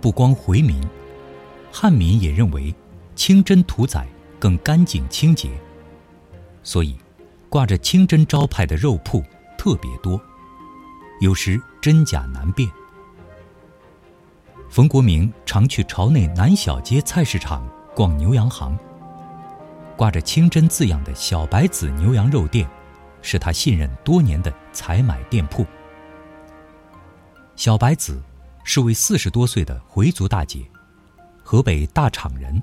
不光回民，汉民也认为清真屠宰更干净清洁，所以挂着清真招牌的肉铺特别多，有时真假难辨。冯国明常去朝内南小街菜市场逛牛羊行。挂着“清真”字样的小白子牛羊肉店，是他信任多年的采买店铺。小白子是位四十多岁的回族大姐，河北大厂人，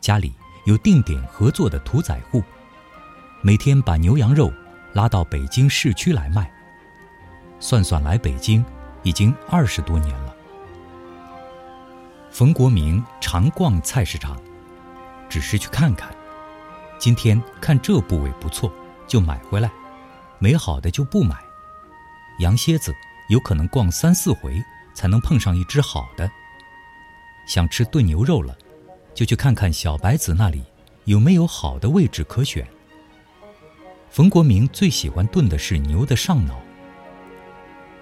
家里有定点合作的屠宰户，每天把牛羊肉拉到北京市区来卖。算算来北京已经二十多年了。冯国明常逛菜市场，只是去看看。今天看这部位不错，就买回来；没好的就不买。羊蝎子有可能逛三四回才能碰上一只好的。想吃炖牛肉了，就去看看小白子那里有没有好的位置可选。冯国明最喜欢炖的是牛的上脑。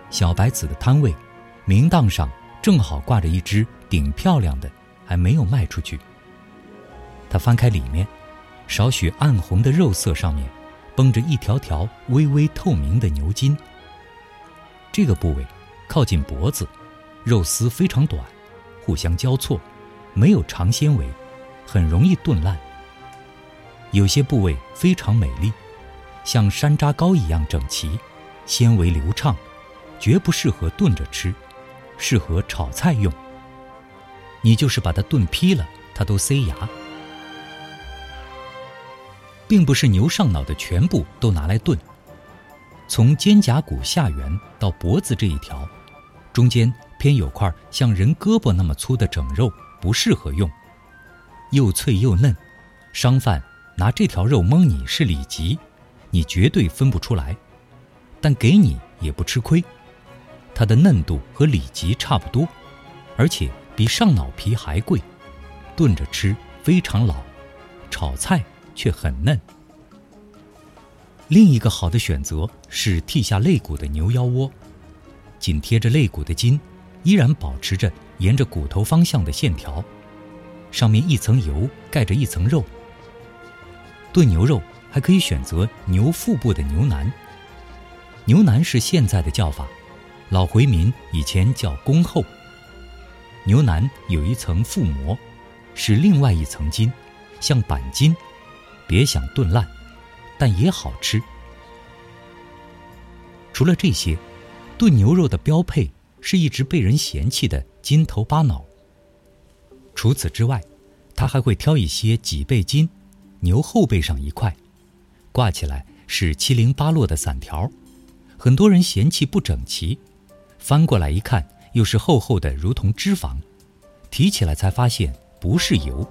小白子的摊位，明档上正好挂着一只顶漂亮的，还没有卖出去。他翻开里面。少许暗红的肉色上面，绷着一条条微微透明的牛筋。这个部位靠近脖子，肉丝非常短，互相交错，没有长纤维，很容易炖烂。有些部位非常美丽，像山楂糕一样整齐，纤维流畅，绝不适合炖着吃，适合炒菜用。你就是把它炖劈了，它都塞牙。并不是牛上脑的全部都拿来炖。从肩胛骨下缘到脖子这一条，中间偏有块像人胳膊那么粗的整肉，不适合用。又脆又嫩，商贩拿这条肉蒙你是里脊，你绝对分不出来。但给你也不吃亏，它的嫩度和里脊差不多，而且比上脑皮还贵。炖着吃非常老，炒菜。却很嫩。另一个好的选择是剔下肋骨的牛腰窝，紧贴着肋骨的筋，依然保持着沿着骨头方向的线条，上面一层油盖着一层肉。炖牛肉还可以选择牛腹部的牛腩，牛腩是现在的叫法，老回民以前叫公后。牛腩有一层腹膜，是另外一层筋，像板筋。别想炖烂，但也好吃。除了这些，炖牛肉的标配是一直被人嫌弃的筋头巴脑。除此之外，他还会挑一些脊背筋，牛后背上一块，挂起来是七零八落的散条，很多人嫌弃不整齐，翻过来一看，又是厚厚的如同脂肪，提起来才发现不是油。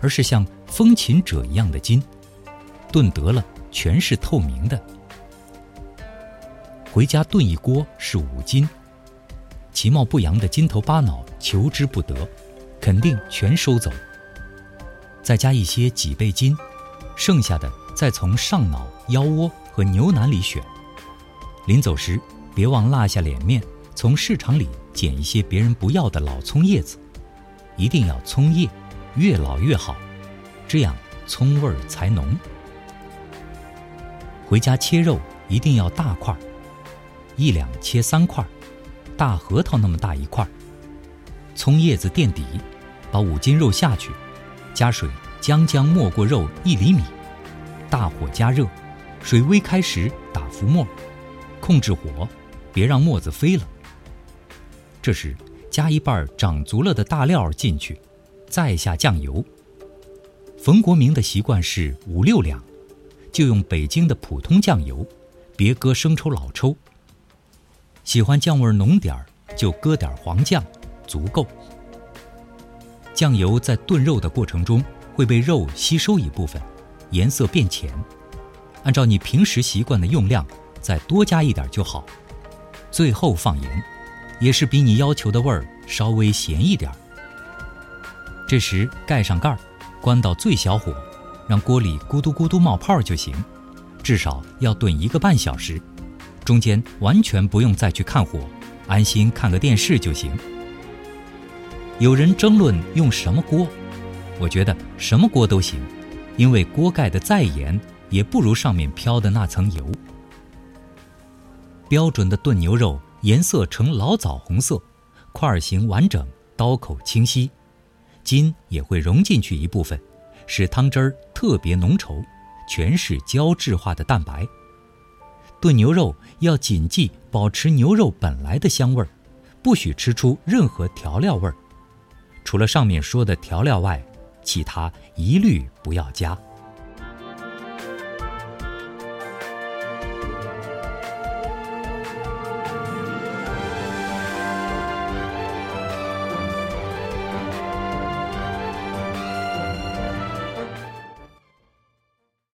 而是像风琴者一样的筋，炖得了全是透明的。回家炖一锅是五斤，其貌不扬的筋头巴脑求之不得，肯定全收走。再加一些脊背筋，剩下的再从上脑、腰窝和牛腩里选。临走时别忘落下脸面，从市场里捡一些别人不要的老葱叶子，一定要葱叶。越老越好，这样葱味儿才浓。回家切肉一定要大块儿，一两切三块儿，大核桃那么大一块。葱叶子垫底，把五斤肉下去，加水将将没过肉一厘米，大火加热，水微开时打浮沫，控制火，别让沫子飞了。这时加一半长足了的大料进去。再下酱油。冯国明的习惯是五六两，就用北京的普通酱油，别搁生抽、老抽。喜欢酱味浓点儿，就搁点黄酱，足够。酱油在炖肉的过程中会被肉吸收一部分，颜色变浅。按照你平时习惯的用量，再多加一点就好。最后放盐，也是比你要求的味儿稍微咸一点儿。这时盖上盖儿，关到最小火，让锅里咕嘟咕嘟冒泡就行。至少要炖一个半小时，中间完全不用再去看火，安心看个电视就行。有人争论用什么锅，我觉得什么锅都行，因为锅盖的再严也不如上面飘的那层油。标准的炖牛肉颜色呈老枣红色，块形完整，刀口清晰，筋也会融进去一部分，使汤汁儿特别浓稠，全是胶质化的蛋白。炖牛肉要谨记保持牛肉本来的香味儿，不许吃出任何调料味儿。除了上面说的调料外，其他一律不要加。